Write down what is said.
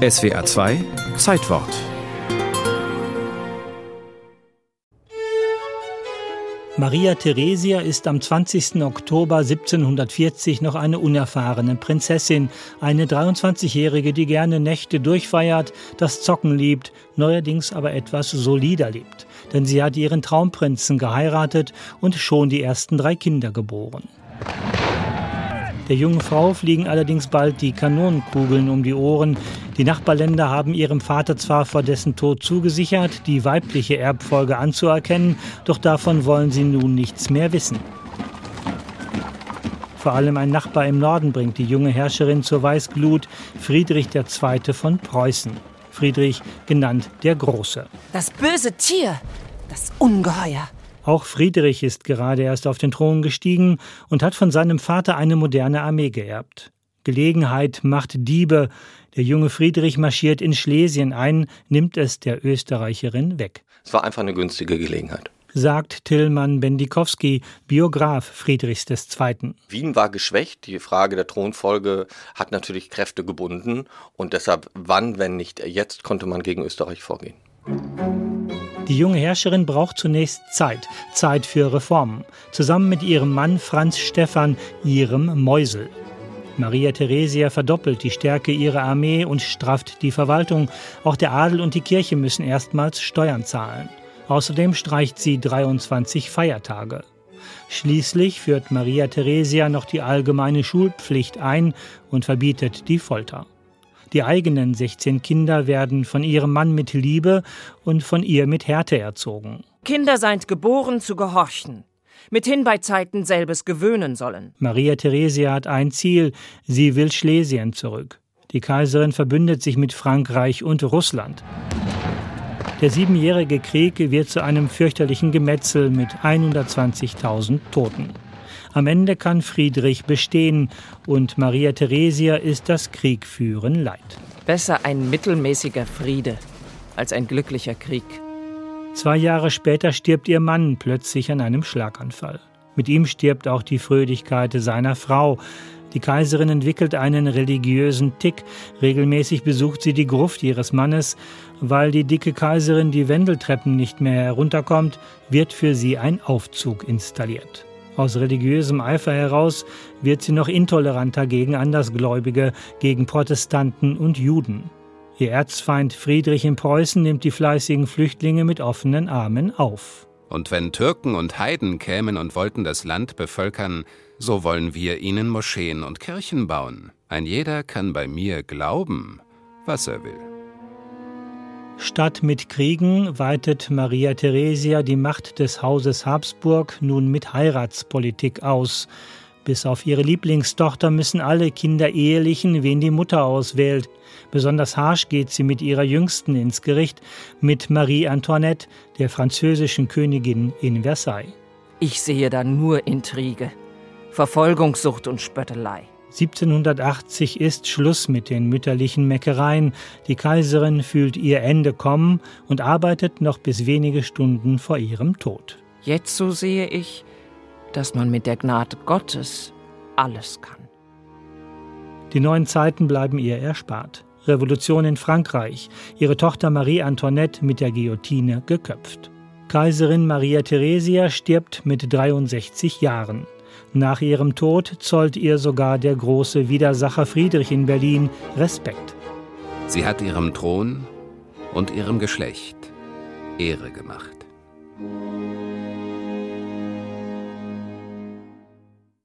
SWA 2 Zeitwort Maria Theresia ist am 20. Oktober 1740 noch eine unerfahrene Prinzessin, eine 23-Jährige, die gerne Nächte durchfeiert, das Zocken liebt, neuerdings aber etwas solider lebt. Denn sie hat ihren Traumprinzen geheiratet und schon die ersten drei Kinder geboren. Der jungen Frau fliegen allerdings bald die Kanonenkugeln um die Ohren. Die Nachbarländer haben ihrem Vater zwar vor dessen Tod zugesichert, die weibliche Erbfolge anzuerkennen, doch davon wollen sie nun nichts mehr wissen. Vor allem ein Nachbar im Norden bringt die junge Herrscherin zur Weißglut, Friedrich II. von Preußen. Friedrich genannt der Große. Das böse Tier, das Ungeheuer. Auch Friedrich ist gerade erst auf den Thron gestiegen und hat von seinem Vater eine moderne Armee geerbt. Gelegenheit macht Diebe. Der junge Friedrich marschiert in Schlesien ein, nimmt es der Österreicherin weg. Es war einfach eine günstige Gelegenheit sagt Tillmann Bendikowski, Biograf Friedrichs II. Wien war geschwächt. Die Frage der Thronfolge hat natürlich Kräfte gebunden. Und deshalb, wann, wenn nicht jetzt, konnte man gegen Österreich vorgehen. Die junge Herrscherin braucht zunächst Zeit, Zeit für Reformen, zusammen mit ihrem Mann Franz Stephan, ihrem Mäusel. Maria Theresia verdoppelt die Stärke ihrer Armee und strafft die Verwaltung. Auch der Adel und die Kirche müssen erstmals Steuern zahlen. Außerdem streicht sie 23 Feiertage. Schließlich führt Maria Theresia noch die allgemeine Schulpflicht ein und verbietet die Folter. Die eigenen 16 Kinder werden von ihrem Mann mit Liebe und von ihr mit Härte erzogen. Kinder seid geboren zu gehorchen, mithin bei Zeiten selbes gewöhnen sollen. Maria Theresia hat ein Ziel, sie will Schlesien zurück. Die Kaiserin verbündet sich mit Frankreich und Russland. Der siebenjährige Krieg wird zu einem fürchterlichen Gemetzel mit 120.000 Toten. Am Ende kann Friedrich bestehen und Maria Theresia ist das Kriegführen leid. Besser ein mittelmäßiger Friede als ein glücklicher Krieg. Zwei Jahre später stirbt ihr Mann plötzlich an einem Schlaganfall. Mit ihm stirbt auch die Fröhlichkeit seiner Frau. Die Kaiserin entwickelt einen religiösen Tick. Regelmäßig besucht sie die Gruft ihres Mannes. Weil die dicke Kaiserin die Wendeltreppen nicht mehr herunterkommt, wird für sie ein Aufzug installiert. Aus religiösem Eifer heraus wird sie noch intoleranter gegen Andersgläubige, gegen Protestanten und Juden. Ihr Erzfeind Friedrich in Preußen nimmt die fleißigen Flüchtlinge mit offenen Armen auf. Und wenn Türken und Heiden kämen und wollten das Land bevölkern, so wollen wir ihnen Moscheen und Kirchen bauen. Ein jeder kann bei mir glauben, was er will. Statt mit Kriegen weitet Maria Theresia die Macht des Hauses Habsburg nun mit Heiratspolitik aus. Bis auf ihre Lieblingstochter müssen alle Kinder ehelichen, wen die Mutter auswählt. Besonders harsch geht sie mit ihrer Jüngsten ins Gericht, mit Marie Antoinette, der französischen Königin in Versailles. Ich sehe da nur Intrige, Verfolgungssucht und Spöttelei. 1780 ist Schluss mit den mütterlichen Meckereien. Die Kaiserin fühlt ihr Ende kommen und arbeitet noch bis wenige Stunden vor ihrem Tod. Jetzt so sehe ich, dass man mit der Gnade Gottes alles kann. Die neuen Zeiten bleiben ihr erspart. Revolution in Frankreich, ihre Tochter Marie Antoinette mit der Guillotine geköpft. Kaiserin Maria Theresia stirbt mit 63 Jahren. Nach ihrem Tod zollt ihr sogar der große Widersacher Friedrich in Berlin Respekt. Sie hat ihrem Thron und ihrem Geschlecht Ehre gemacht.